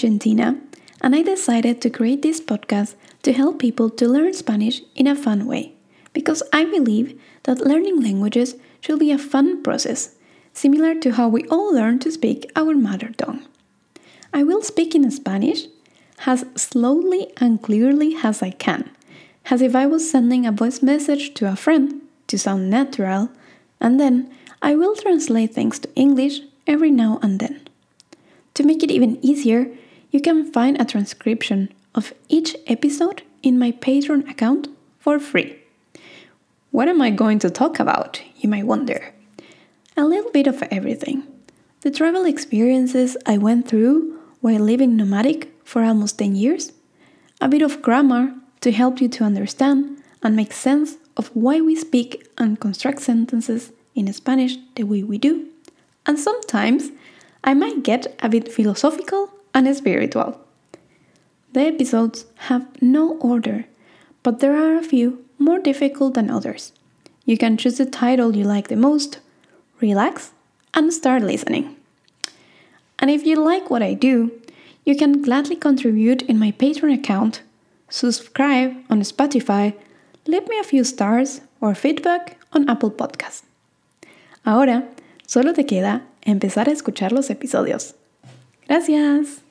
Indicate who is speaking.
Speaker 1: Argentina, and I decided to create this podcast to help people to learn Spanish in a fun way, because I believe that learning languages should be a fun process, similar to how we all learn to speak our mother tongue. I will speak in Spanish as slowly and clearly as I can, as if I was sending a voice message to a friend to sound natural, and then I will translate things to English every now and then. To make it even easier, you can find a transcription of each episode in my Patreon account for free. What am I going to talk about, you might wonder? A little bit of everything. The travel experiences I went through while living nomadic for almost 10 years, a bit of grammar to help you to understand and make sense of why we speak and construct sentences in Spanish the way we do, and sometimes I might get a bit philosophical and spiritual. The episodes have no order, but there are a few more difficult than others. You can choose the title you like the most, relax, and start listening. And if you like what I do, you can gladly contribute in my Patreon account, subscribe on Spotify, leave me a few stars or feedback on Apple Podcasts. Ahora, solo te queda empezar a escuchar los episodios. Gracias.